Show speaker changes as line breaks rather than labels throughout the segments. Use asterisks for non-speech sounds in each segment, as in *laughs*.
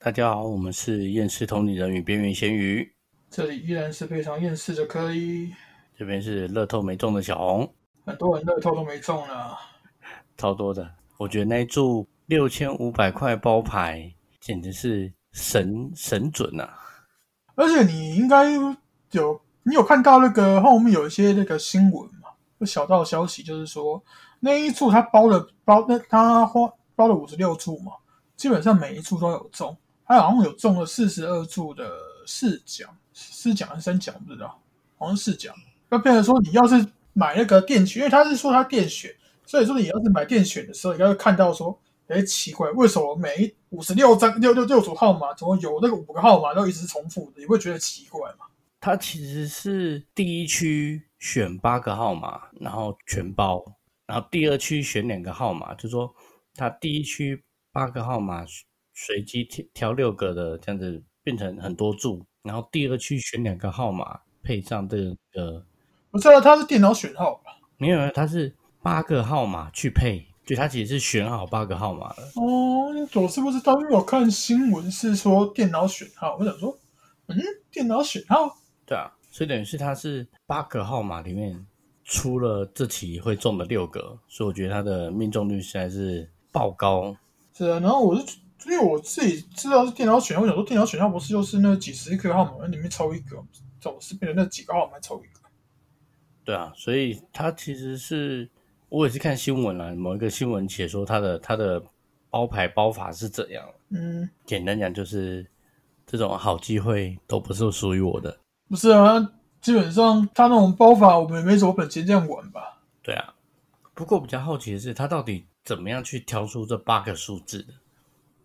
大家好，我们是厌世同理人与边缘咸鱼，
这里依然是非常厌世的科一，
这边是乐透没中的小红，
很多人乐透都没中呢。
超多的。我觉得那一注六千五百块包牌简直是神神准啊！
而且你应该有，你有看到那个后面有一些那个新闻嘛？有小道消息就是说，那一注他包了包，那他花包了五十六注嘛，基本上每一注都有中，他好像有中了四十二注的四奖，四奖还是三奖不知道，好像四奖。那变成说，你要是买那个电选，因为他是说他电选。所以说，你要是买电选的时候，应该会看到说，哎，奇怪，为什么每五十六张六六六组号码，怎么有那个五个号码都一直重复？你会觉得奇怪吗？
他其实是第一区选八个号码，然后全包，然后第二区选两个号码，就说他第一区八个号码随机挑挑六个的这样子变成很多注，然后第二区选两个号码配上这个，
不是啊，它是电脑选号吧？
没有，它是。八个号码去配，就他其实是选好八个号码了。
哦，我是不知道，因为我看新闻是说电脑选号，我想说，嗯，电脑选号，
对啊，所以等于是他是八个号码里面出了这期会中的六个，所以我觉得他的命中率实在是爆高。
是啊，然后我是因为我自己知道是电脑选项，我想说电脑选项不是就是那几十个号码里面抽一个，总是变成那几个号码抽一个。
对啊，所以他其实是。我也是看新闻了，某一个新闻写说他的他的包牌包法是怎样。
嗯，
简单讲就是这种好机会都不是属于我的。
不是啊，基本上他那种包法，我们也没什么本钱这样玩吧？
对啊。不过比较好奇的是，他到底怎么样去挑出这八个数字的？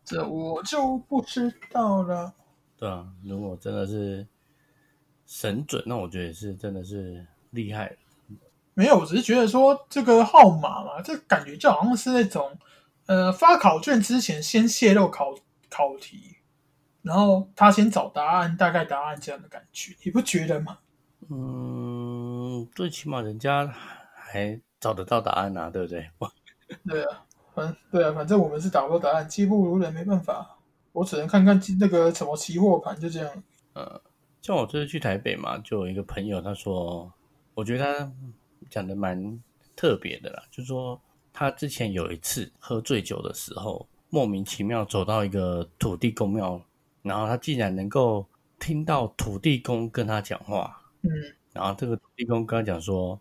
这我就不知道了。
对啊，如果真的是神准，那我觉得是真的是厉害。
没有，我只是觉得说这个号码嘛，这感觉就好像是那种，呃，发考卷之前先泄露考考题，然后他先找答案，大概答案这样的感觉，你不觉得吗？
嗯，最起码人家还找得到答案啊，对不对？
对啊，反对啊，反正我们是找不到答案，技不如人，没办法，我只能看看那个什么期货盘，就这样。
呃，像我这次去台北嘛，就有一个朋友，他说，我觉得他。讲的蛮特别的啦，就是说他之前有一次喝醉酒的时候，莫名其妙走到一个土地公庙，然后他竟然能够听到土地公跟他讲话，
嗯，
然后这个土地公跟他讲说，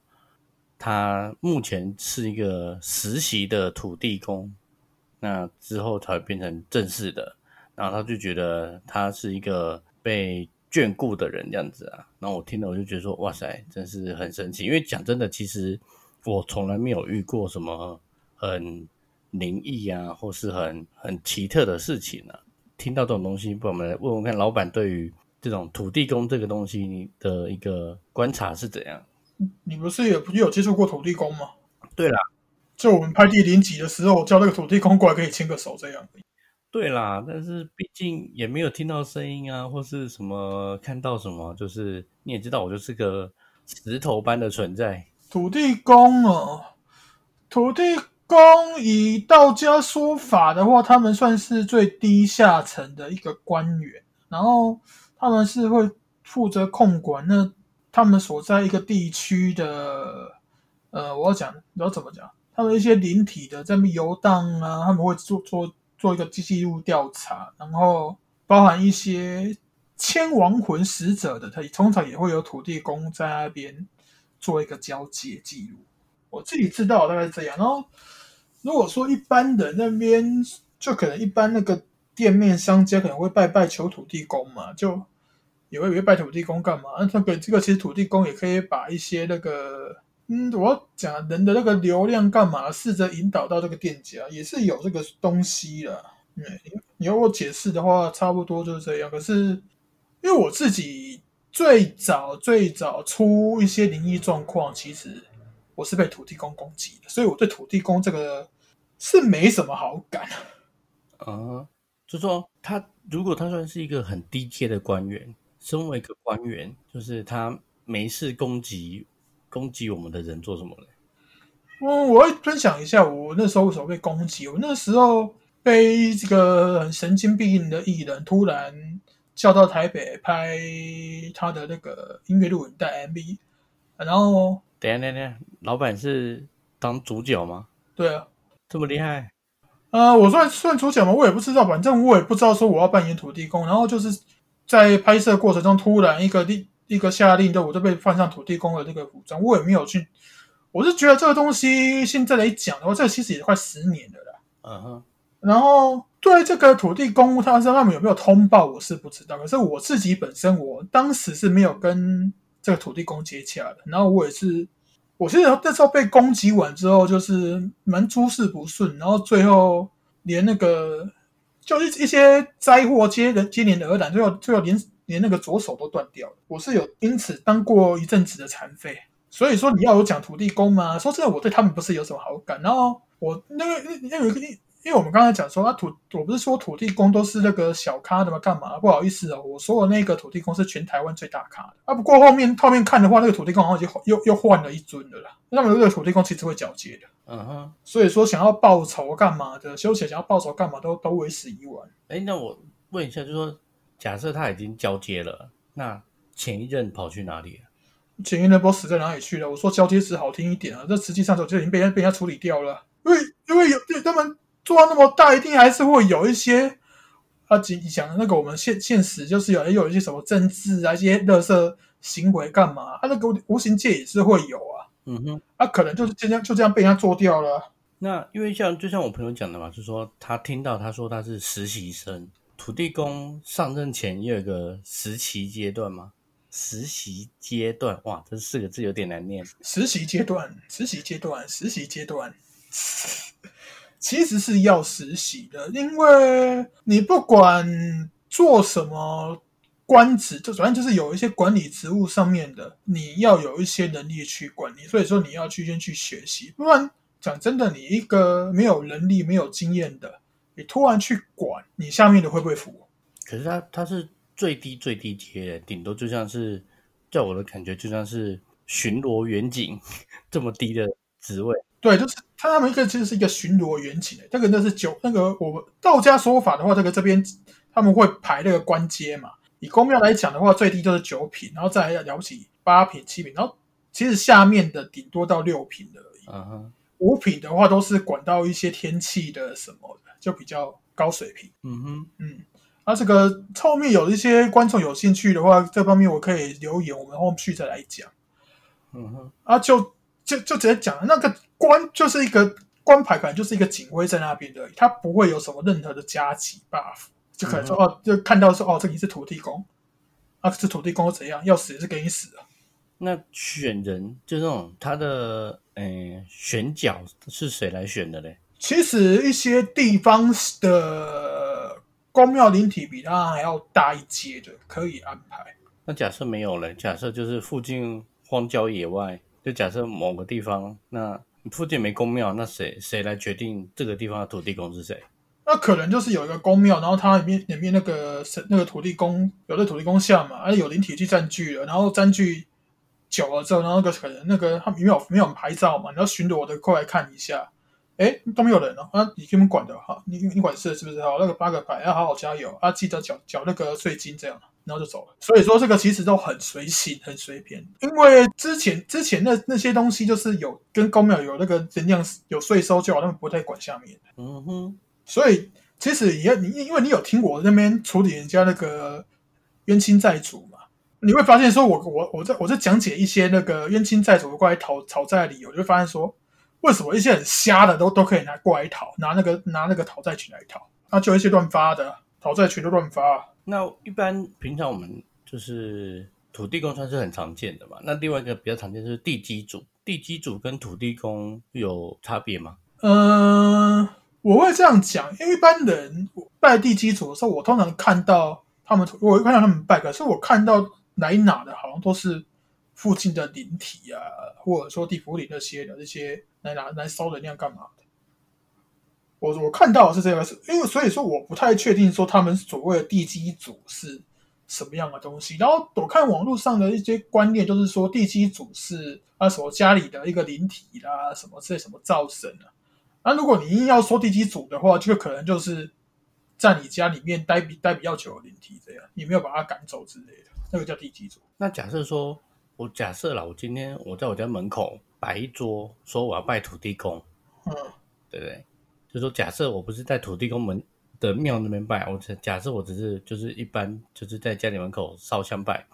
他目前是一个实习的土地公，那之后才会变成正式的，然后他就觉得他是一个被。眷顾的人这样子啊，然后我听了我就觉得说，哇塞，真是很神奇。因为讲真的，其实我从来没有遇过什么很灵异啊，或是很很奇特的事情啊。听到这种东西，不我们来问问看，老板对于这种土地公这个东西的一个观察是怎样？
你不是也不有接触过土地公吗？
对啦，
就我们拍第零集的时候，叫那个土地公过来可以牵个手这样。
对啦，但是毕竟也没有听到声音啊，或是什么看到什么，就是你也知道，我就是个石头般的存在。
土地公哦，土地公以道家说法的话，他们算是最低下层的一个官员，然后他们是会负责控管那他们所在一个地区的，呃，我要讲，你要怎么讲？他们一些灵体的在那游荡啊，他们会做做。做一个记录调查，然后包含一些千亡魂死者的，他通常也会有土地公在那边做一个交接记录。我自己知道大概是这样。然后如果说一般的那边，就可能一般那个店面商家可能会拜拜求土地公嘛，就也会拜土地公干嘛？那个这个其实土地公也可以把一些那个。嗯，我讲人的那个流量干嘛？试着引导到这个店家，也是有这个东西的。嗯，你要我解释的话，差不多就是这样。可是因为我自己最早最早出一些灵异状况，其实我是被土地公攻击的，所以我对土地公这个是没什么好感。
啊，就说他如果他算是一个很低阶的官员，身为一个官员，就是他没事攻击。攻击我们的人做什么呢？
嗯，我会分享一下我那时候为什么被攻击。我那时候被这个很神经病的艺人突然叫到台北拍他的那个音乐录影带 MV，然后
等下等下等下，老板是当主角吗？
对啊，
这么厉害？
呃，我算算主角吗？我也不知道，反正我也不知道说我要扮演土地公，然后就是在拍摄过程中突然一个令一个下令就，我就被放上土地公的这个服装，我也没有去，我是觉得这个东西现在来讲的话，这个其实也快十年了啦。
嗯哼，
然后对这个土地公，他说他们有没有通报，我是不知道。可是我自己本身，我当时是没有跟这个土地公接洽的。然后我也是，我记得那时候被攻击完之后，就是蛮诸事不顺，然后最后连那个就是一些灾祸接连接连而来，最后最后连连那个左手都断掉了。我是有因此当过一阵子的残废。所以说你要有讲土地公嘛？说真的，我对他们不是有什么好感。然后我那个那有一个，因为我们刚才讲说啊土，我不是说土地公都是那个小咖的吗？干嘛？不好意思哦，我说的那个土地公是全台湾最大咖的啊。不过后面后面看的话，那个土地公好像又又又换了一尊的啦。那么这个土地公其实会交接的，
嗯哼。
所以说想要报仇干嘛的，休闲想要报仇干嘛都都为时已晚。
哎，那我问一下，就是说，假设他已经交接了，那前一任跑去哪里了？
前一任不知道死在哪里去了。我说交接词好听一点啊，这实际上就已经被人被人家处理掉了。因为因为有他们做到那么大，一定还是会有一些啊，讲讲那个我们现现实就是有有一些什么政治啊，一些乐色行为干嘛？啊，那个无形界也是会有啊。
嗯哼。
啊，可能就是这样就这样被人家做掉了。
那因为像就像我朋友讲的嘛，就是说他听到他说他是实习生，土地公上任前也有一个实习阶段吗？实习阶段，哇，这四个字有点难念。
实习阶段，实习阶段，实习阶段，其实是要实习的，因为你不管做什么官职，就反正就是有一些管理职务上面的，你要有一些能力去管理，所以说你要去先去学习，不然讲真的，你一个没有能力、没有经验的，你突然去管，你下面的会不会服？
可是他他是。最低最低阶，顶多就像是，在我的感觉，就像是巡逻员警这么低的职位。
对，就是他他们一个其实是一个巡逻员警，这个那是九那个我们道家说法的话，这个这边他们会排那个官阶嘛。以公庙来讲的话，最低就是九品，然后再来了不起八品、七品，然后其实下面的顶多到六品的而已。五品的话都是管到一些天气的什么的，就比较高水平。
嗯哼，
嗯。啊，这个后面有一些观众有兴趣的话，这方面我可以留言，我们后续再来讲。
嗯哼，
啊，就就就直接讲那个官就是一个官牌，可能就是一个警徽在那边的，他不会有什么任何的加级 buff，就可能说哦，就看到说哦，这里是土地公，啊，这土地公怎样，要死也是给你死啊。
那选人就这种他的嗯选角是谁来选的嘞？
其实一些地方的。公庙灵体比它还要大一阶的，可以安排。
那假设没有了，假设就是附近荒郊野外，就假设某个地方，那附近没公庙，那谁谁来决定这个地方的土地公是谁？
那可能就是有一个公庙，然后它里面里面那个神那个土地公有的土地公像嘛，而且有灵体去占据了，然后占据久了之后，然后那个可能那个他没有没有拍照嘛，然后巡逻的过来看一下。哎，都没有人了啊！你给我们管的哈，你你管事是不是？好，那个八个牌要好好加油啊！记得缴缴那个税金，这样，然后就走了。所以说这个其实都很随性，很随便。因为之前之前那那些东西就是有跟公庙有那个能量有税收就好，他们不太管下面。
嗯哼。
所以其实也你因为你有听我那边处理人家那个冤亲债主嘛，你会发现说我我我在我在讲解一些那个冤亲债主过来讨讨债的理由，就会发现说。为什么一些很瞎的都都可以拿过来讨，拿那个拿那个讨债群来讨？那就一些乱发的讨债群都乱发。
那一般平常我们就是土地公算是很常见的嘛。那另外一个比较常见就是地基主，地基主跟土地公有差别吗？
嗯，我会这样讲，因为一般人拜地基主的时候，我通常看到他们，我会看到他们拜，可是我看到来哪的，好像都是附近的灵体啊，或者说地府里那些的这些。来拿来烧能量干嘛？我我看到是这个，是因为所以说我不太确定说他们所谓的地基组是什么样的东西。然后我看网络上的一些观念，就是说地基组是啊什么家里的一个灵体啦，什么这什么灶神啊那如果你硬要说地基组的话，就可能就是在你家里面待比待比较久的灵体这样，你没有把它赶走之类的，那个叫地基组。
那假设说，我假设了，我今天我在我家门口摆一桌，说我要拜土地公，
嗯，
对不对？就说假设我不是在土地公门的庙那边拜，我只假设我只是就是一般就是在家里门口烧香拜，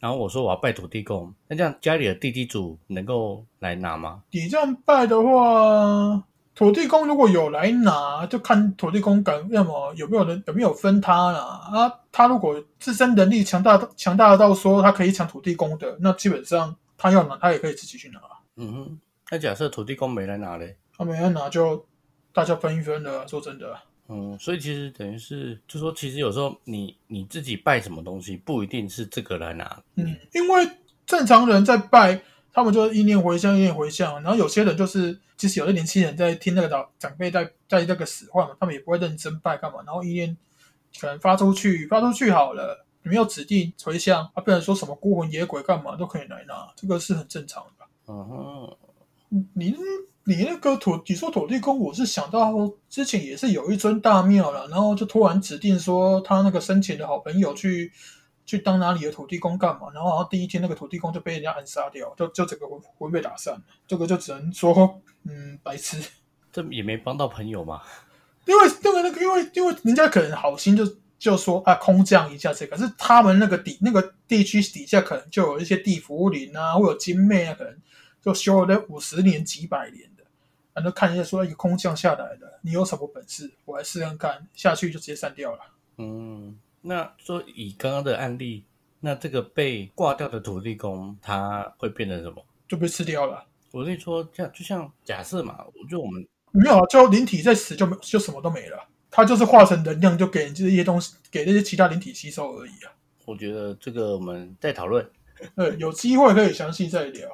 然后我说我要拜土地公，那这样家里的地基主能够来拿吗？
你这样拜的话，土地公如果有来拿，就看土地公敢要么有没有人有没有分他啦。啊，他如果自身能力强大强大到说他可以抢土地公的，那基本上他要拿他也可以自己去拿。
嗯哼，那假设土地公没来拿嘞？
他没来拿就大家分一分的。说真的，
嗯，所以其实等于是，就说其实有时候你你自己拜什么东西，不一定是这个来拿。
嗯，因为正常人在拜，他们就是意念回向，意念回向。然后有些人就是，即使有的年轻人在听那个长长辈在在那个使唤嘛，他们也不会认真拜干嘛。然后意念可能发出去，发出去好了，你没有指定回向，啊，不然说什么孤魂野鬼干嘛都可以来拿，这个是很正常的。
嗯哼，
你你那个土，你说土地公，我是想到之前也是有一尊大庙了，然后就突然指定说他那个生前的好朋友去去当哪里的土地公干嘛，然后然后第一天那个土地公就被人家暗杀掉，就就整个魂魂被打散了，这个就只能说嗯白痴，
这也没帮到朋友嘛。*laughs*
因为那个那个因为因为人家可能好心就就说啊空降一下这个，可是他们那个底那个地区底下可能就有一些地府灵啊，或者精妹啊，可能就修了五十年几百年的，然后看一下说一个空降下来的，你有什么本事，我来试看看，下去就直接删掉了。
嗯，那说以刚刚的案例，那这个被挂掉的土地公，他会变成什么？
就被吃掉了。
我跟你说，这样就像假设嘛，就我们
没有啊，就灵体在死就没就什么都没了，它就是化成能量，就给这些东西给那些其他灵体吸收而已啊。
我觉得这个我们再讨论，
对，有机会可以详细再聊。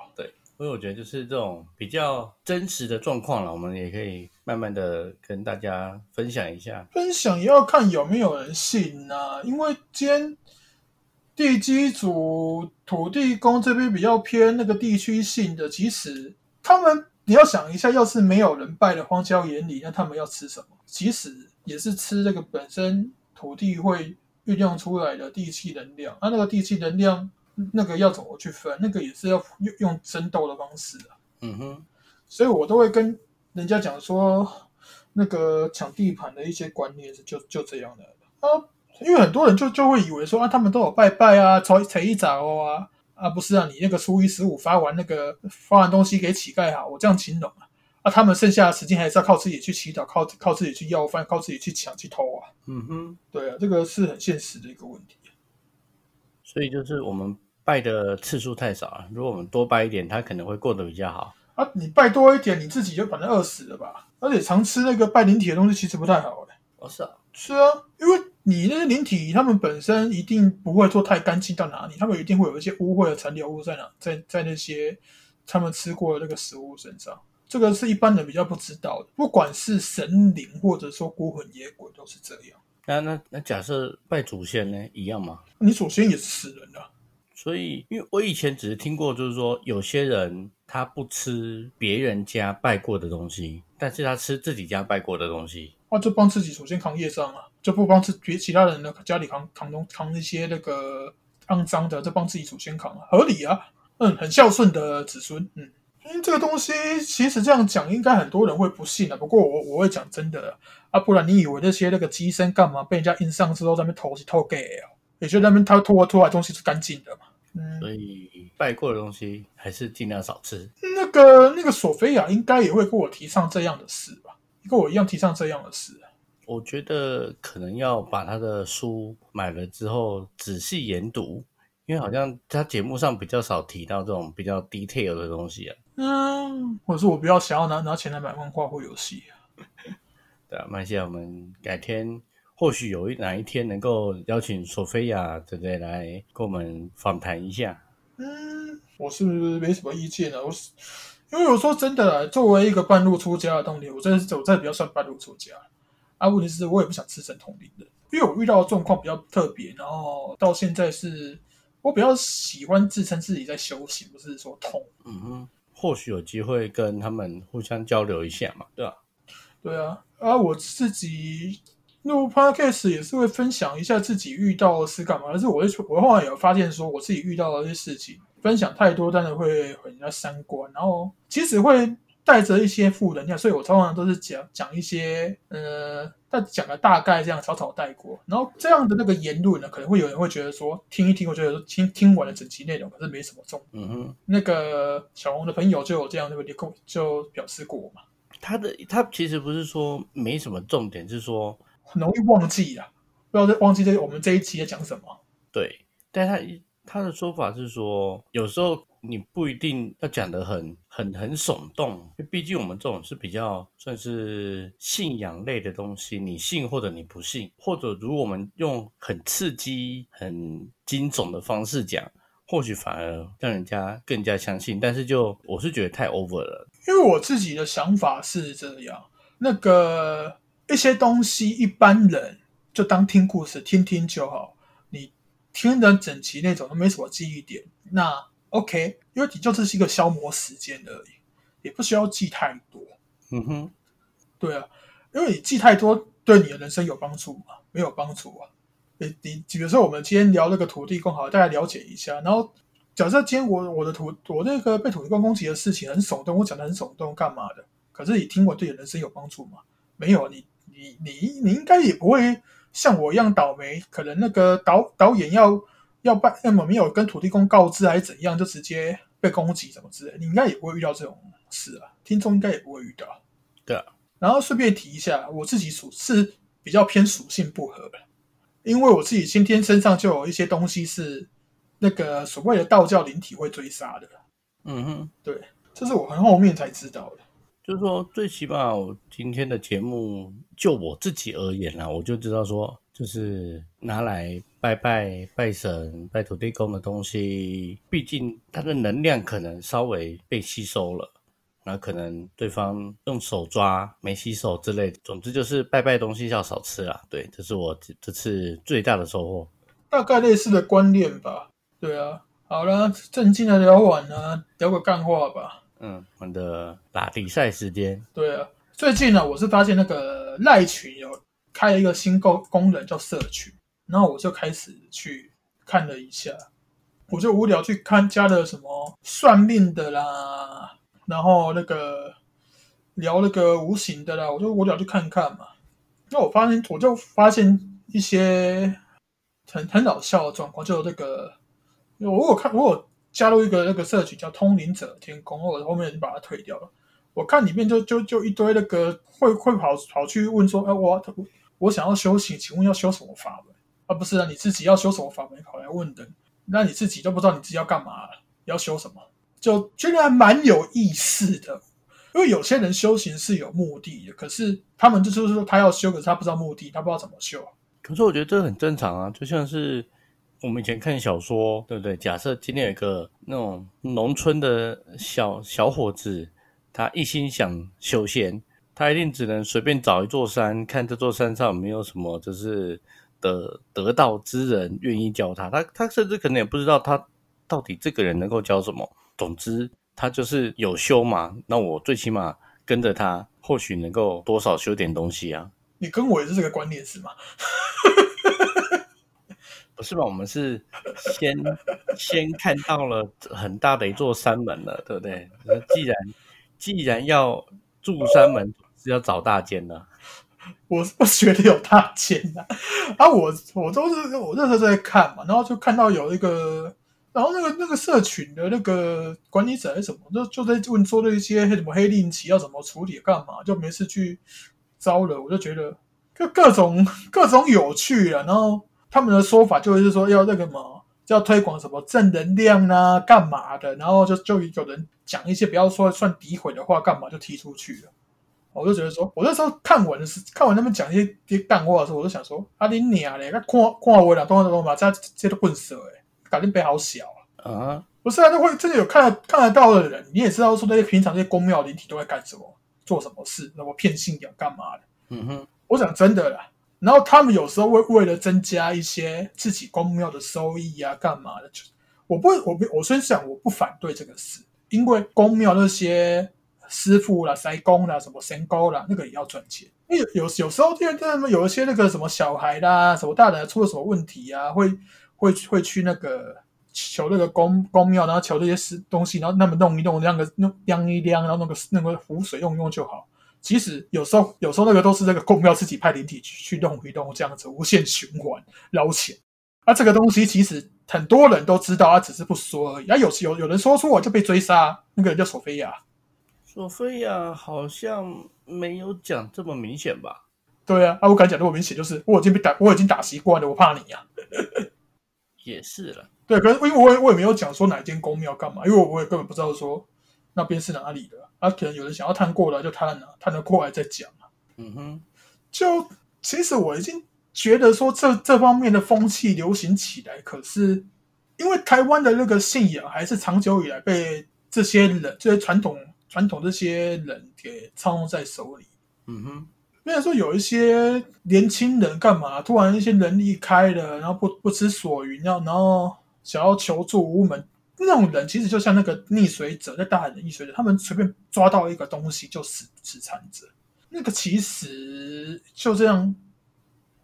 所以我觉得就是这种比较真实的状况了，我们也可以慢慢的跟大家分享一下。
分享也要看有没有人信呐、因为今天地基组、土地公这边比较偏那个地区性的，其实他们你要想一下，要是没有人拜的荒郊野里，那他们要吃什么？其实也是吃这个本身土地会酝酿出来的地气能量。那那个地气能量，那个要怎么去分？那个也是要用用争斗的方式啊。
嗯哼，
所以我都会跟人家讲说，那个抢地盘的一些观念是就就这样的啊，因为很多人就就会以为说啊，他们都有拜拜啊，才才一早啊，啊不是啊，你那个初一十五发完那个发完东西给乞丐哈，我这样形容啊，啊他们剩下的时间还是要靠自己去祈祷，靠靠自己去要饭，靠自己去抢去偷啊，
嗯哼，
对啊，这个是很现实的一个问题。
所以就是我们拜的次数太少了，如果我们多拜一点，他可能会过得比较好。
啊，你拜多一点，你自己就反正饿死了吧。而且常吃那个拜灵体的东西，其实不太好的。
哦，是啊，
是啊，因为你那些灵体，他们本身一定不会做太干净到哪里，他们一定会有一些污秽的残留物在哪，在在那些他们吃过的那个食物身上。这个是一般人比较不知道的，不管是神灵或者说孤魂野鬼，都是这样。
那那那假设拜祖先呢，一样吗？
你祖先也是死人的、
所以，因为我以前只是听过，就是说有些人他不吃别人家拜过的东西，但是他吃自己家拜过的东西。
那就帮自己祖先扛业障啊，就不帮自别其他人的家里扛扛东扛一些那个肮脏的，就帮自己祖先扛啊，合理啊，嗯，很孝顺的子孙，嗯。因为这个东西其实这样讲，应该很多人会不信的。不过我我会讲真的啊，不然你以为那些那个机身干嘛被人家印上之后在那边偷是偷给哦？也就那边他拖拖来东西是干净的嘛。嗯，
所以拜过的东西还是尽量少吃。
那个那个索菲亚应该也会跟我提倡这样的事吧？跟我一样提倡这样的事。
我觉得可能要把他的书买了之后仔细研读，因为好像他节目上比较少提到这种比较 detail 的东西啊。
嗯，或者是我比较想要拿拿钱来买漫画或游戏。
啊 *laughs* 对啊，麦西亚，我们改天或许有一哪一天能够邀请索菲亚对不对来跟我们访谈一下。
嗯，我是没什么意见的。我是因为我说真的啦，作为一个半路出家的动力，我真的是我真的比较算半路出家。啊，问题是我也不想吃神通灵的，因为我遇到的状况比较特别，然后到现在是我比较喜欢自称自己在修行，不是说痛。
嗯哼，或许有机会跟他们互相交流一下嘛，对吧？
对啊，啊，我自己录 podcast 也是会分享一下自己遇到的事干嘛，但是我会我后来有发现说，我自己遇到的一些事情分享太多，真的会毁人家三观，然后其实会带着一些负能量，所以我通常都是讲讲一些呃，但讲的大概这样草草带过，然后这样的那个言论呢，可能会有人会觉得说听一听，我觉得听听完了整期内容，可是没什么重。
嗯哼，
那个小红的朋友就有这样那个跟就表示过嘛。
他的他其实不是说没什么重点，是说
很容易忘记啊，不知道忘记这我们这一期在讲什么。
对，但他他的说法是说，有时候你不一定要讲的很很很耸动，毕竟我们这种是比较算是信仰类的东西，你信或者你不信，或者如果我们用很刺激、很惊悚的方式讲。或许反而让人家更加相信，但是就我是觉得太 over 了。
因为我自己的想法是这样，那个一些东西一般人就当听故事听听就好，听的整齐那种都没什么记忆点，那 OK，因为你就只是一个消磨时间而已，也不需要记太多。
嗯哼，
对啊，因为你记太多对你的人生有帮助吗？没有帮助啊。你比如说，我们今天聊那个土地公，好，大家了解一下。然后，假设今天我我的土我那个被土地公攻击的事情很耸动，我讲的很耸动，干嘛的？可是你听我对你人生有帮助吗？没有，你你你你应该也不会像我一样倒霉。可能那个导导演要要办，要么没有跟土地公告知还是怎样，就直接被攻击什么之类，你应该也不会遇到这种事啊。听众应该也不会遇到。
对啊。
然后顺便提一下，我自己属是比较偏属性不合的。因为我自己先天身上就有一些东西是那个所谓的道教灵体会追杀的，
嗯哼，
对，这是我很后面才知道的。
就是说，最起码我今天的节目，就我自己而言啦，我就知道说，就是拿来拜拜拜神、拜土地公的东西，毕竟它的能量可能稍微被吸收了。那可能对方用手抓没洗手之类的，总之就是拜拜东西要少吃啦。对，这是我这次最大的收获。
大概类似的观念吧。对啊，好了，正经的聊完了，聊个干话吧。
嗯，我们的打比赛时间。
对啊，最近呢，我是发现那个赖群有开了一个新功功能叫社群，然后我就开始去看了一下，我就无聊去看加了什么算命的啦。然后那个聊那个无形的啦，我就无聊去看看嘛。那我发现，我就发现一些很很搞笑的状况，就那个我有看，我有加入一个那个社群叫“通灵者天空”，我后面就把它退掉了。我看里面就就就一堆那个会会跑跑去问说：“哎，我我想要修行，请问要修什么法门？”啊，不是啊，你自己要修什么法门跑来问的？那你自己都不知道你自己要干嘛，要修什么？就觉得还蛮有意思的，因为有些人修行是有目的的，可是他们就是说他要修，可是他不知道目的，他不知道怎么修。
可是我觉得这很正常啊，就像是我们以前看小说，对不对？假设今天有一个那种农村的小小伙子，他一心想修仙，他一定只能随便找一座山，看这座山上有没有什么就是得得道之人愿意教他，他他甚至可能也不知道他到底这个人能够教什么。总之，他就是有修嘛，那我最起码跟着他，或许能够多少修点东西啊。
你跟我也是这个观念是吗？*laughs*
不是吧？我们是先先看到了很大的一座山门了，对不对？那既然既然要住山门，是要找大间的。*laughs*
我我觉得有大间的啊，我我都是我那时候在看嘛，然后就看到有一个。然后那个那个社群的那个管理者还是什么，就就在问说那些什么黑令旗要怎么处理，干嘛就没事去招了。我就觉得就各种各种有趣啊。然后他们的说法就是说要那个嘛，要推广什么正能量啊，干嘛的。然后就就有人讲一些不要说算诋毁的话，干嘛就踢出去了。我就觉得说，我那时候看完的是看完他们讲一些些干话的时候，我就想说，啊你娘嘞，看看我两东西都嘛，这这都混色诶。改变杯好小
啊！
不是啊，那会真的有看看得到的人，你也知道说那些平常那些宫庙灵体都在干什么，做什么事，那么骗信仰干嘛的？
嗯哼，
我讲真的啦。然后他们有时候会为了增加一些自己公庙的收益啊，干嘛的？就我不我不我先讲，我不反对这个事，因为公庙那些师傅啦、塞工啦、什么神工啦，那个也要赚钱。因为有有时候，因为他们有一些那个什么小孩啦、什么大人出了什么问题啊，会会会去那个求那个公公庙，然后求这些事东西，然后那么弄一弄，那个弄晾一晾，然后那个那个湖水用用就好。其实有时候有时候那个都是那个公庙自己派灵体去去弄一弄，这样子无限循环捞钱。啊，这个东西其实很多人都知道，他只是不说而已。啊，有有有人说出我就被追杀，那个人叫索菲亚。
索菲亚好像没有讲这么明显吧？
对啊，啊，我敢讲这么明显，就是我已经被打，我已经打习惯了，我怕你呀。
也是了，
对，可是因为我也我也没有讲说哪一间公庙干嘛，因为我我也根本不知道说那边是哪里的。啊，可能有人想要探过来就探啊，探得过来再讲啊。
嗯哼，
就其实我已经觉得说这这方面的风气流行起来，可是因为台湾的那个信仰还是长久以来被这些人这些传统传统这些人给操纵在手里。
嗯哼，
虽然说有一些年轻人干嘛，突然一些人离开了，然后不不知所云，要然后想要求助无门。那种人其实就像那个溺水者，在大海的溺水者，他们随便抓到一个东西就死死缠着。那个其实就这样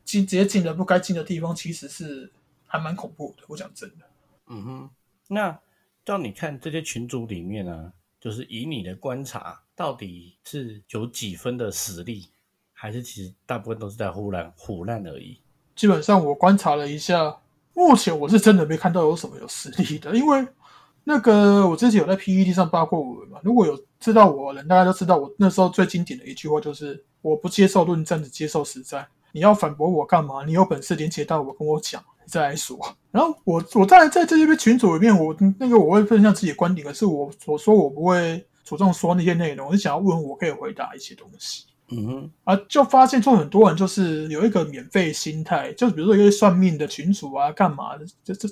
进直接进了不该进的地方，其实是还蛮恐怖的。我讲真的，
嗯哼。那照你看这些群组里面呢，就是以你的观察，到底是有几分的实力，还是其实大部分都是在胡乱胡乱而已？
基本上我观察了一下，目前我是真的没看到有什么有实力的，因为。那个我之前有在 PPT 上发过文嘛，如果有知道我的人，大家都知道我那时候最经典的一句话就是我不接受论证，只接受实战。你要反驳我干嘛？你有本事连接到我跟我讲，再来说。然后我我当然在这些群组里面，我那个我会分享自己的观点，可是我我说我不会主动说那些内容，我是想要问我可以回答一些东西。
嗯哼，
啊，就发现说很多人就是有一个免费心态，就比如说一些算命的群主啊，干嘛的，就这。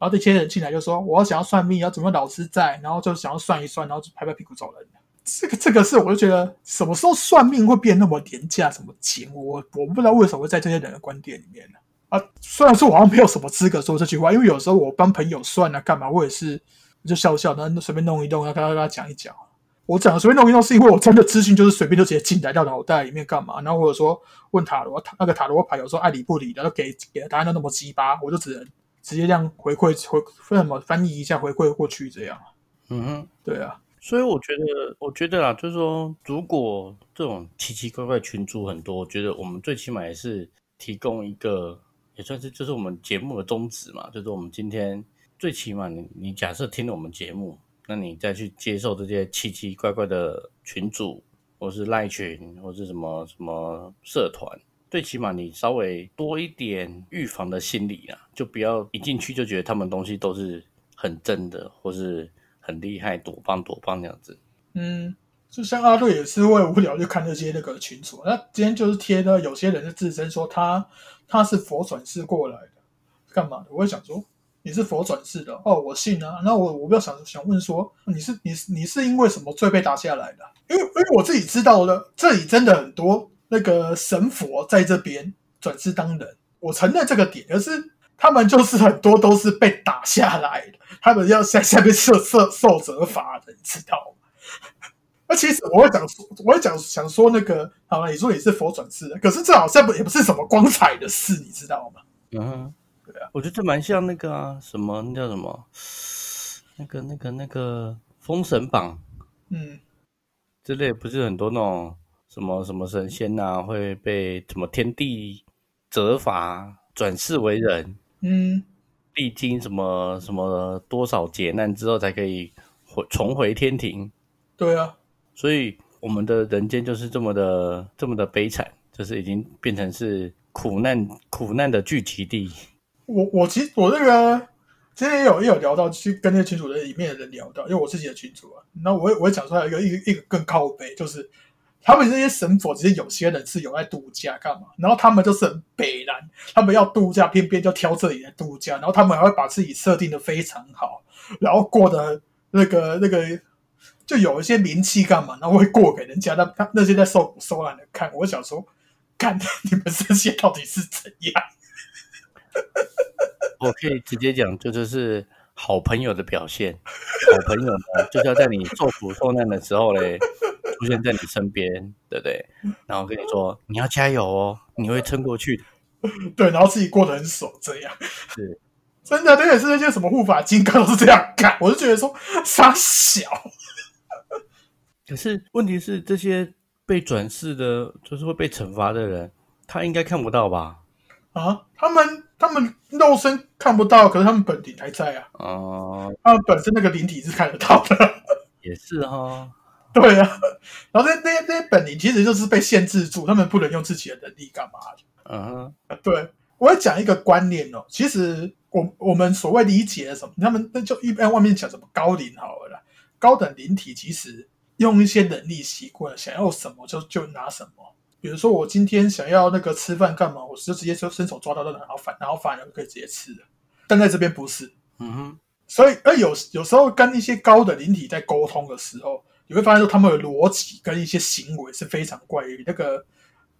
然后这些人进来就说：“我要想要算命，要怎么老师在？然后就想要算一算，然后就拍拍屁股走人。这个这个是，我就觉得什么时候算命会变那么廉价？什么钱？我我不知道为什么会在这些人的观点里面呢？啊，虽然说我好像没有什么资格说这句话，因为有时候我帮朋友算啊，干嘛，我也是就笑笑，然后随便弄一弄，要跟他跟他讲一讲。我讲随便弄一弄，是因为我真的资讯就是随便就直接进来到脑袋里面干嘛？然后或者说问塔罗塔那个塔罗牌，有时候爱理不理的，都给给的答案都那么鸡巴，我就只能。”直接这样回馈回什么翻译一下回馈过去这样，
嗯哼，
对啊，
所以我觉得我觉得啊，就是说，如果这种奇奇怪怪群主很多，我觉得我们最起码也是提供一个，也算是就是我们节目的宗旨嘛，就是我们今天最起码你你假设听了我们节目，那你再去接受这些奇奇怪怪的群主，或是赖群，或是什么什么社团。最起码你稍微多一点预防的心理啊，就不要一进去就觉得他们东西都是很真的，或是很厉害，多棒多棒这样子。
嗯，就像阿瑞也是会无聊就看那些那个群主，那今天就是贴的，有些人是自称说他他是佛转世过来的，干嘛的？我会想说你是佛转世的哦，我信啊。那我我不要想想问说你是你你是因为什么罪被打下来的？因为因为我自己知道的，这里真的很多。那个神佛在这边转世当人，我承认这个点，可是他们就是很多都是被打下来的，他们要在下面受受受责罚的，你知道吗？那其实我会讲，我会讲想说那个，好了，你说你是佛转世，可是这好像也不是什么光彩的事，你知道吗？
嗯，
对啊，
我觉得这蛮像那个啊，什么那叫什么，那个那个那个封神榜，
嗯，
之类不是很多那种。什么什么神仙呐，会被什么天地责罚，转世为人？
嗯，
历经什么什么多少劫难之后，才可以回重回天庭？
对啊，
所以我们的人间就是这么的这么的悲惨，就是已经变成是苦难苦难的聚集地。
我我其实我这个之前也有也有聊到，去跟那个群主的里面的人聊到，因为我自己的群主啊，那我我讲出来一个一个一个更靠背，就是。他们这些神佛，其实有些人是有在度假干嘛？然后他们就是很北南，他们要度假，偏偏就挑这里来度假。然后他们还会把自己设定的非常好，然后过得那个那个，就有一些名气干嘛？然后会过给人家。那他那些在受苦受难的看，我想说，看 *laughs* 你们这些到底是怎样？*laughs*
我可以直接讲，这就是好朋友的表现。好朋友呢，就是要在你受苦受难的时候嘞。出现在你身边，对不对？然后跟你说你要加油哦，你会撑过去的。*laughs*
对，然后自己过得很爽，这样
是
真的，这也是那些什么护法金刚都是这样干，我就觉得说傻小。
可是问题是，这些被转世的，就是会被惩罚的人，他应该看不到吧？
啊，他们他们肉身看不到，可是他们本体还在啊。
哦、
他们本身那个灵体是看得到的。
也是哈、*laughs*
对啊，然后那那些那些本领其实就是被限制住，他们不能用自己的能力干嘛的。
嗯哼，
对，我要讲一个观念哦，其实我我们所谓理解的什么，他们那就一般外面讲什么高龄好了啦，高等灵体其实用一些能力习惯，想要什么就就拿什么。比如说我今天想要那个吃饭干嘛，我就直接就伸手抓到那个，然后反然后反而就可以直接吃了。但在这边不是，
嗯哼，
所以而有有时候跟一些高的灵体在沟通的时候，你会发现说他们的逻辑跟一些行为是非常怪异。那个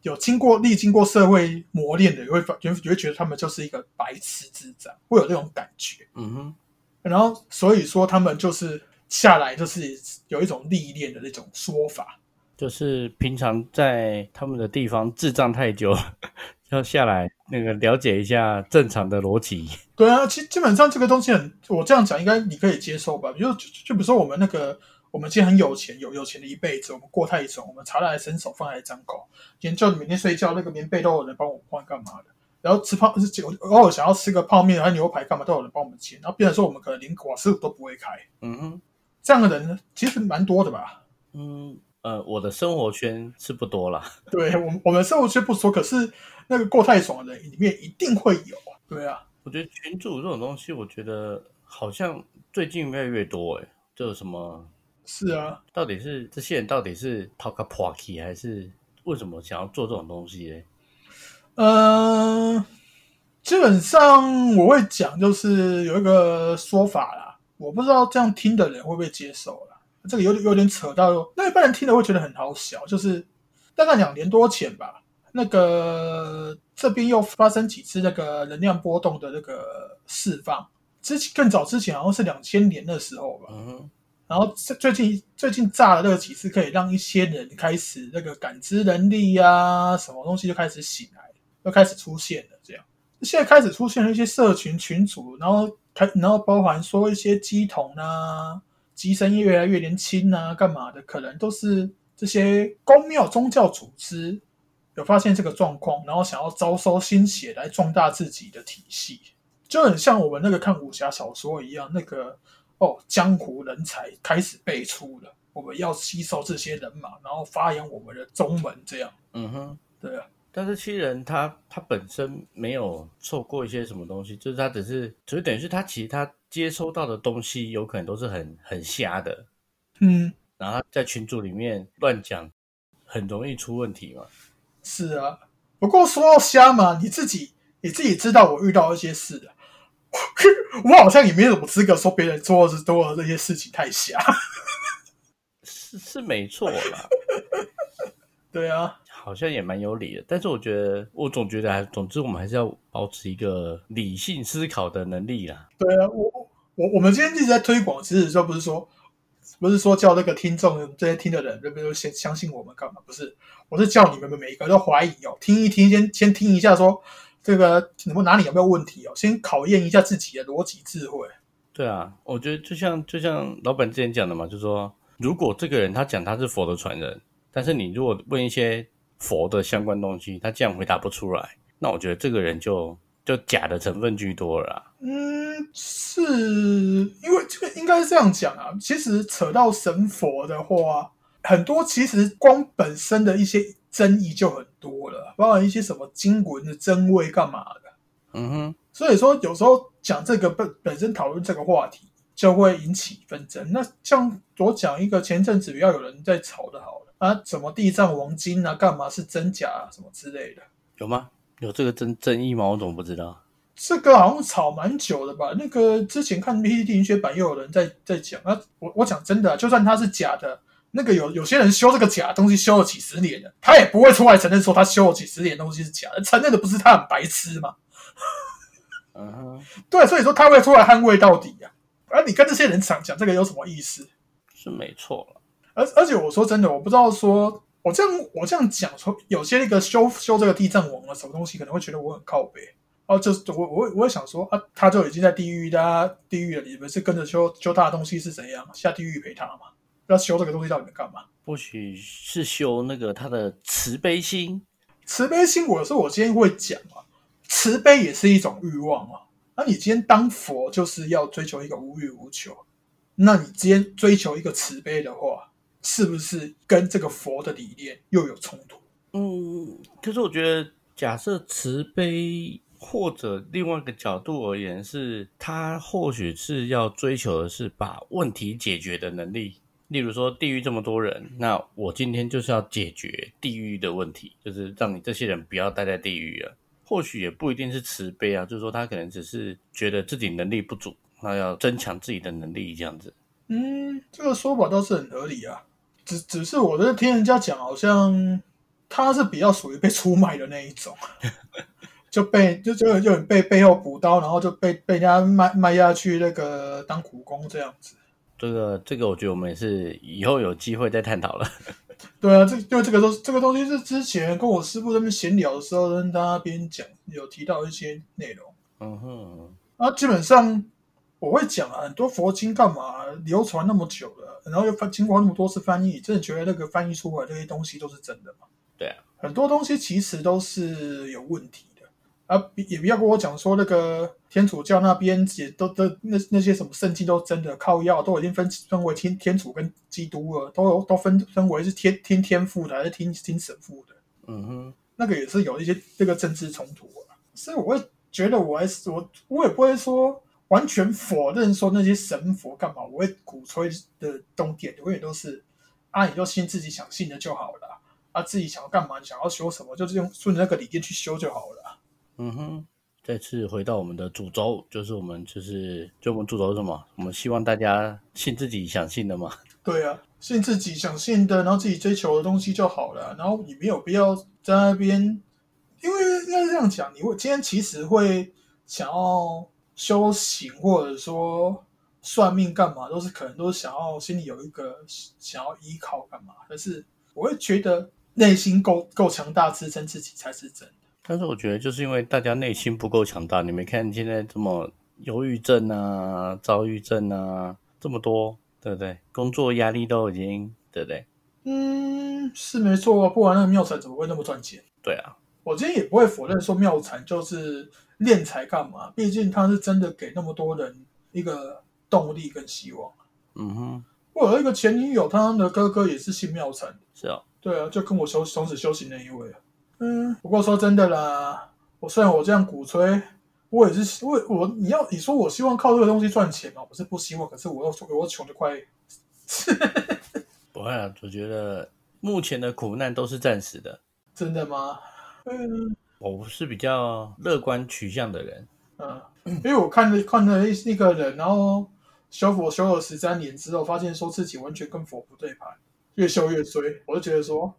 有经过历经过社会磨练的，你会发你会觉得他们就是一个白痴智障，会有这种感觉。
嗯哼，
然后所以说他们就是下来就是有一种历练的那种说法。
就是平常在他们的地方智障太久，*laughs* 要下来那个了解一下正常的逻辑。
对啊，基基本上这个东西很，我这样讲应该你可以接受吧？比如就比如说我们那个，我们今天很有钱，有有钱的一辈子，我们过太爽，我们茶来伸手，饭来张口，今天叫你每天睡觉，那个棉被都有人帮我们换，干嘛的？然后吃泡是偶尔想要吃个泡面还有牛排干嘛，都有人帮我们切。然后变成说我们可能连瓦斯炉都不会开，
嗯哼，
这样的人其实蛮多的吧？
嗯呃，我的生活圈是不多啦。
对我们我们生活圈不说，可是那个过太爽的人里面一定会有啊。对啊，
我觉得群主这种东西，我觉得好像最近越来越多诶，就有什么
是啊，
到底是这些人到底是 talk a party 还是为什么想要做这种东西呢？
嗯，基本上我会讲，就是有一个说法啦，我不知道这样听的人会不会接受啦。这个有点有点扯到，那一般人听了会觉得很好笑。就是大概两年多前吧，那个这边又发生几次那个能量波动的那个释放，之前更早之前好像是两千年的时候吧，然后最最近最近炸的那个几次，可以让一些人开始那个感知能力呀、什么东西就开始醒来，又开始出现了。这样，现在开始出现了一些社群群组，然后开，然后包含说一些机童啊、机身越来越年轻啊，干嘛的，可能都是这些公庙宗教组织有发现这个状况，然后想要招收新血来壮大自己的体系，就很像我们那个看武侠小说一样，那个。哦，江湖人才开始辈出了，我们要吸收这些人马，然后发扬我们的宗门，这样
嗯哼。
对啊，
但是七人他他本身没有错过一些什么东西，就是他只是，只是等于是他其实他接收到的东西有可能都是很很瞎的，
嗯，
然后他在群组里面乱讲，很容易出问题嘛。
是啊。不过说到瞎嘛，你自己你自己知道我遇到一些事啊，*laughs* 我好像也没什么资格说别人做的做的这些事情太瞎。
是是没错啦，*laughs*
对啊，
好像也蛮有理的。但是我觉得，我总觉得还，总之我们还是要保持一个理性思考的能力啦。
对啊，我我我们今天一直在推广，其实就不是说不是说叫那个听众这些听的人，对不对？先相信我们干嘛？不是，我是叫你们每一个都怀疑哦，听一听，先先听一下说这个怎么哪里有没有问题哦，先考验一下自己的逻辑智慧。
对啊，我觉得就像就像老板之前讲的嘛，就是说，如果这个人他讲他是佛的传人，但是你如果问一些佛的相关东西，他这样回答不出来，那我觉得这个人就就假的成分居多了啦。
嗯，是因为这个应该是这样讲啊。其实扯到神佛的话，很多其实光本身的一些争议就很多了，包含一些什么经文的真伪干嘛的。
嗯哼，
所以说，有时候讲这个本本身讨论这个话题，就会引起纷争。那像我讲一个前阵子比较有人在吵的，好了啊，什么地藏王经啊，干嘛是真假啊，什么之类的，
有吗？有这个争争议吗？我怎么不知道？
这个好像吵蛮久的吧？那个之前看 PPT 文学版又有人在在讲啊，我我讲真的啊、就算它是假的，那个有有些人修这个假的东西修了几十年了，他也不会出来承认说他修了几十年的东西是假的，承认的不是他很白痴吗？
嗯哼，
对，所以说他会出来捍卫到底呀、啊。而你跟这些人讲讲这个有什么意思？
是没错了。
而而且我说真的，我不知道说，我这样我这样讲说，有些那个修修这个地藏王啊，什么东西可能会觉得我很靠背。哦，就是我我我会想说啊，他就已经在地狱的地狱了，你们是跟着修修他的东西是怎样下地狱陪他嘛？要修这个东西到底能干嘛？
或许是修那个他的慈悲心，
慈悲心，我说我今天会讲啊，慈悲也是一种欲望啊。那你今天当佛就是要追求一个无欲无求，那你今天追求一个慈悲的话，是不是跟这个佛的理念又有冲突？
嗯，可是我觉得假设慈悲。或者另外一个角度而言，是他或许是要追求的是把问题解决的能力。例如说，地狱这么多人，那我今天就是要解决地狱的问题，就是让你这些人不要待在地狱了。或许也不一定是慈悲啊，就是说他可能只是觉得自己能力不足，那要增强自己的能力这样子。
嗯，这个说法倒是很合理啊。只只是我在听人家讲，好像他是比较属于被出卖的那一种。*laughs* 就被就就就被背后补刀，然后就被被人家卖卖下去那个当苦工这样子。
这个这个，我觉得我们也是以后有机会再探讨了。*laughs*
对啊，这因为这个东这个东西是之前跟我师傅那边闲聊的时候，跟大家边讲有提到一些内容。嗯哼，啊，基本上我会讲啊，很多佛经干嘛流传那么久了，然后又翻经过那么多次翻译，真的觉得那个翻译出来这些东西都是真的吗？
对啊，
很多东西其实都是有问题。啊，也不要跟我讲说那个天主教那边也都都那那些什么圣经都真的靠药，都已经分分为天天主跟基督了，都都分分为是天听天父的还是听听神父的。嗯哼，那个也是有一些这个政治冲突啊，所以我会觉得我还是我我也不会说完全否认说那些神佛干嘛，我会鼓吹的东点永远都是啊，你就信自己想信的就好了，啊，自己想要干嘛，想要修什么，就是用顺着那个理念去修就好了。
嗯哼，再次回到我们的主轴，就是我们就是就我们主轴是什么？我们希望大家信自己想信的嘛。
对啊，信自己想信的，然后自己追求的东西就好了。然后你没有必要在那边，因为应该是这样讲，你会今天其实会想要修行，或者说算命干嘛，都是可能都是想要心里有一个想要依靠干嘛。但是我会觉得内心够够强大，支撑自己才是真。
但是我觉得，就是因为大家内心不够强大，你没看现在这么忧郁症啊、躁郁症啊这么多，对不对？工作压力都已经，对不对？
嗯，是没错啊。不然那个妙才怎么会那么赚钱？
对啊，
我今天也不会否认说妙禅就是练财干嘛，毕竟他是真的给那么多人一个动力跟希望。嗯哼，我有一个前女友，她的哥哥也是信妙禅，
是啊，
对啊，就跟我修从此修行那一位啊。嗯，不过说真的啦，我虽然我这样鼓吹，我也是我我你要你说我希望靠这个东西赚钱嘛，我是不希望，可是我又我穷的快。*laughs*
不会啊，我觉得目前的苦难都是暂时的。
真的吗？
嗯，我是比较乐观取向的人。
嗯，因为我看了看了一一个人，然后修佛修了十三年之后，发现说自己完全跟佛不对盘，越修越衰，我就觉得说。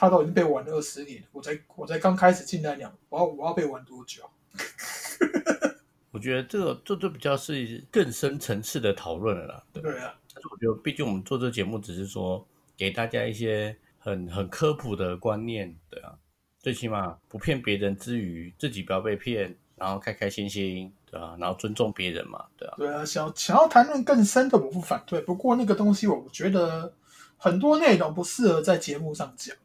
他都已经被玩了二十年，我才我才刚开始进来两，我要我要被玩多久？*laughs*
我觉得这个这就比较是更深层次的讨论了啦。
对啊，
但是我觉得，毕竟我们做这个节目，只是说给大家一些很很科普的观念，对啊，最起码不骗别人之余，自己不要被骗，然后开开心心，对啊，然后尊重别人嘛，对啊。
对啊，想想要谈论更深的，我不反对。不过那个东西，我觉得很多内容不适合在节目上讲。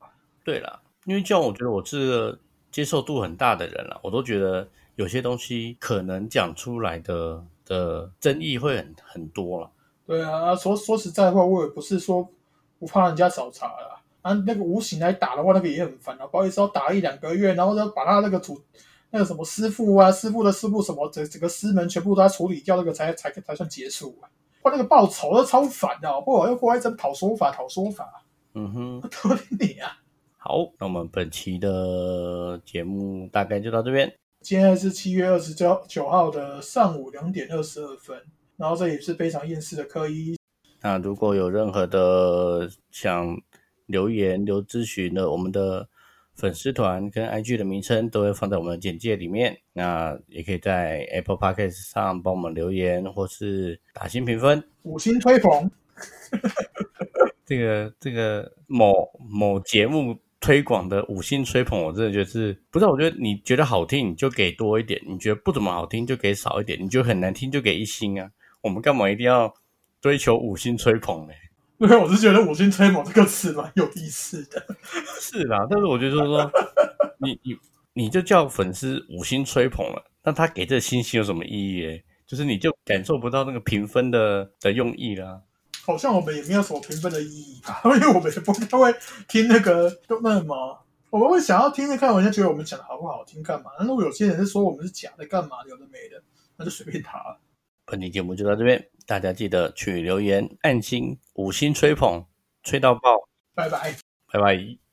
对了，因为这样，我觉得我是个接受度很大的人了，我都觉得有些东西可能讲出来的的争议会很很多了。
对啊，说说实在话，我也不是说不怕人家找茬了啊。那个无形来打的话，那个也很烦啊。不好意思，要打一两个月，然后要把他那个主那个什么师傅啊、师傅的师傅什么整整个师门全部都要处理掉，那个才才才算结束啊。哇，那个报仇都超烦的，不好又过来一阵讨说法，讨说法。嗯哼，我你啊！
好，那我们本期的节目大概就到这边。
现在是七月二十九九号的上午两点二十二分，然后这也是非常厌世的科一。
那如果有任何的想留言留咨询的，我们的粉丝团跟 IG 的名称都会放在我们的简介里面。那也可以在 Apple Podcast 上帮我们留言，或是打新评分，
五星吹捧。*laughs*
这个这个某某节目推广的五星吹捧，我真的觉得是不是？我觉得你觉得好听，你就给多一点；你觉得不怎么好听，就给少一点；你觉得很难听，就给一星啊。我们干嘛一定要追求五星吹捧呢？
因为我是觉得“五星吹捧”这个词蛮有意思的。
是啦，但是我觉得就是说，你你你就叫粉丝五星吹捧了，那他给这星星有什么意义？就是你就感受不到那个评分的的用意啦。
好像我们也没有什么评分的意义吧，*laughs* 因为我们也不太会听那个那什么，我们会想要听听看，人家觉得我们讲的好不好听，干嘛？那如果有些人是说我们是假的，干嘛？有的没的，那就随便他。
本期节目就到这边，大家记得去留言、按星、五星吹捧，吹到爆！
拜拜，
拜拜。